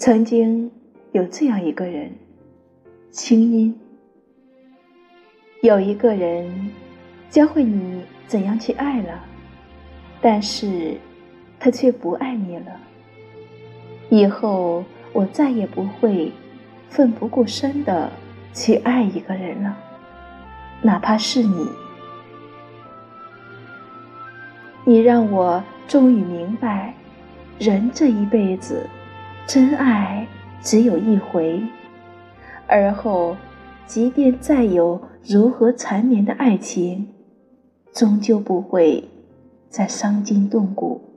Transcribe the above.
曾经有这样一个人，清音。有一个人教会你怎样去爱了，但是他却不爱你了。以后我再也不会奋不顾身的去爱一个人了，哪怕是你。你让我终于明白，人这一辈子。真爱只有一回，而后，即便再有如何缠绵的爱情，终究不会再伤筋动骨。